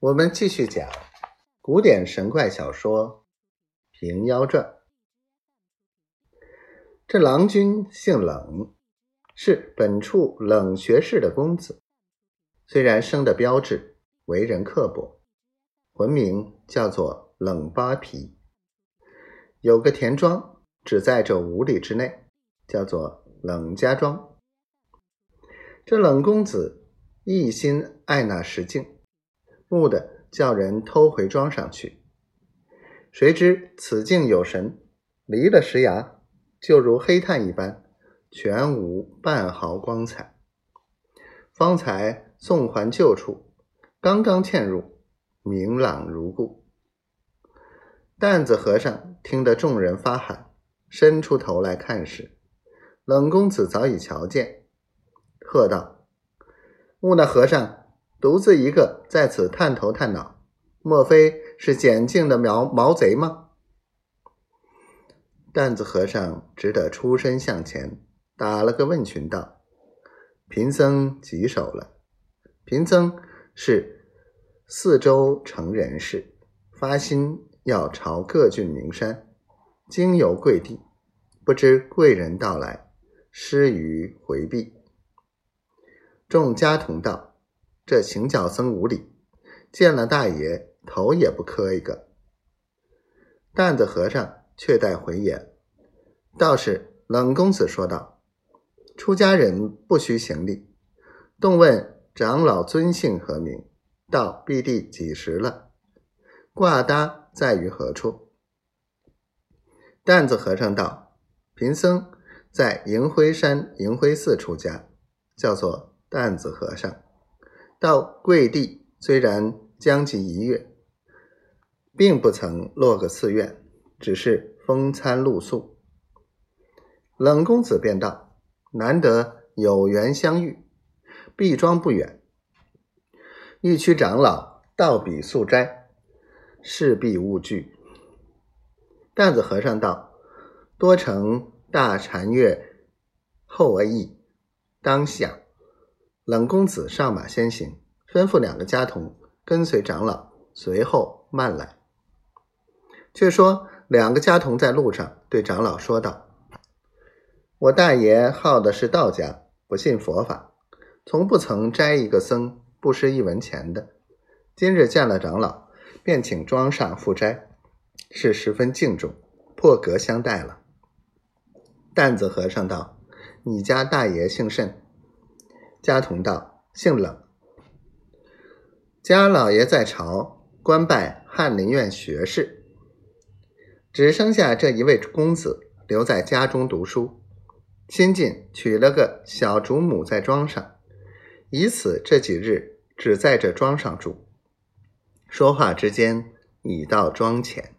我们继续讲古典神怪小说《平妖传》。这郎君姓冷，是本处冷学士的公子。虽然生得标致，为人刻薄，文名叫做冷八皮。有个田庄，只在这五里之内，叫做冷家庄。这冷公子一心爱那石镜。木的叫人偷回庄上去，谁知此境有神，离了石崖，就如黑炭一般，全无半毫光彩。方才送还旧处，刚刚嵌入，明朗如故。担子和尚听得众人发喊，伸出头来看时，冷公子早已瞧见，喝道：“木那和尚！”独自一个在此探头探脑，莫非是捡镜的毛毛贼吗？担子和尚只得出身向前，打了个问询道：“贫僧棘手了。贫僧是四周城人士，发心要朝各郡名山，经由贵地，不知贵人到来，失于回避。”众家童道。这行脚僧无礼，见了大爷头也不磕一个。担子和尚却带回言，道士冷公子说道：“出家人不需行礼，动问长老尊姓何名，到必地几时了？挂搭在于何处？”担子和尚道：“贫僧在银辉山银辉寺出家，叫做担子和尚。”到贵地虽然将近一月，并不曾落个寺院，只是风餐露宿。冷公子便道：“难得有缘相遇，毕庄不远，玉区长老到彼宿斋，势必勿惧。”担子和尚道：“多承大禅月后而已，当下。”冷公子上马先行，吩咐两个家童跟随长老，随后慢来。却说两个家童在路上对长老说道：“我大爷好的是道家，不信佛法，从不曾斋一个僧不施一文钱的。今日见了长老，便请庄上赴斋，是十分敬重，破格相待了。”担子和尚道：“你家大爷姓甚？”家童道：“姓冷，家老爷在朝，官拜翰林院学士，只剩下这一位公子，留在家中读书。新近娶了个小主母在庄上，以此这几日只在这庄上住。说话之间，已到庄前。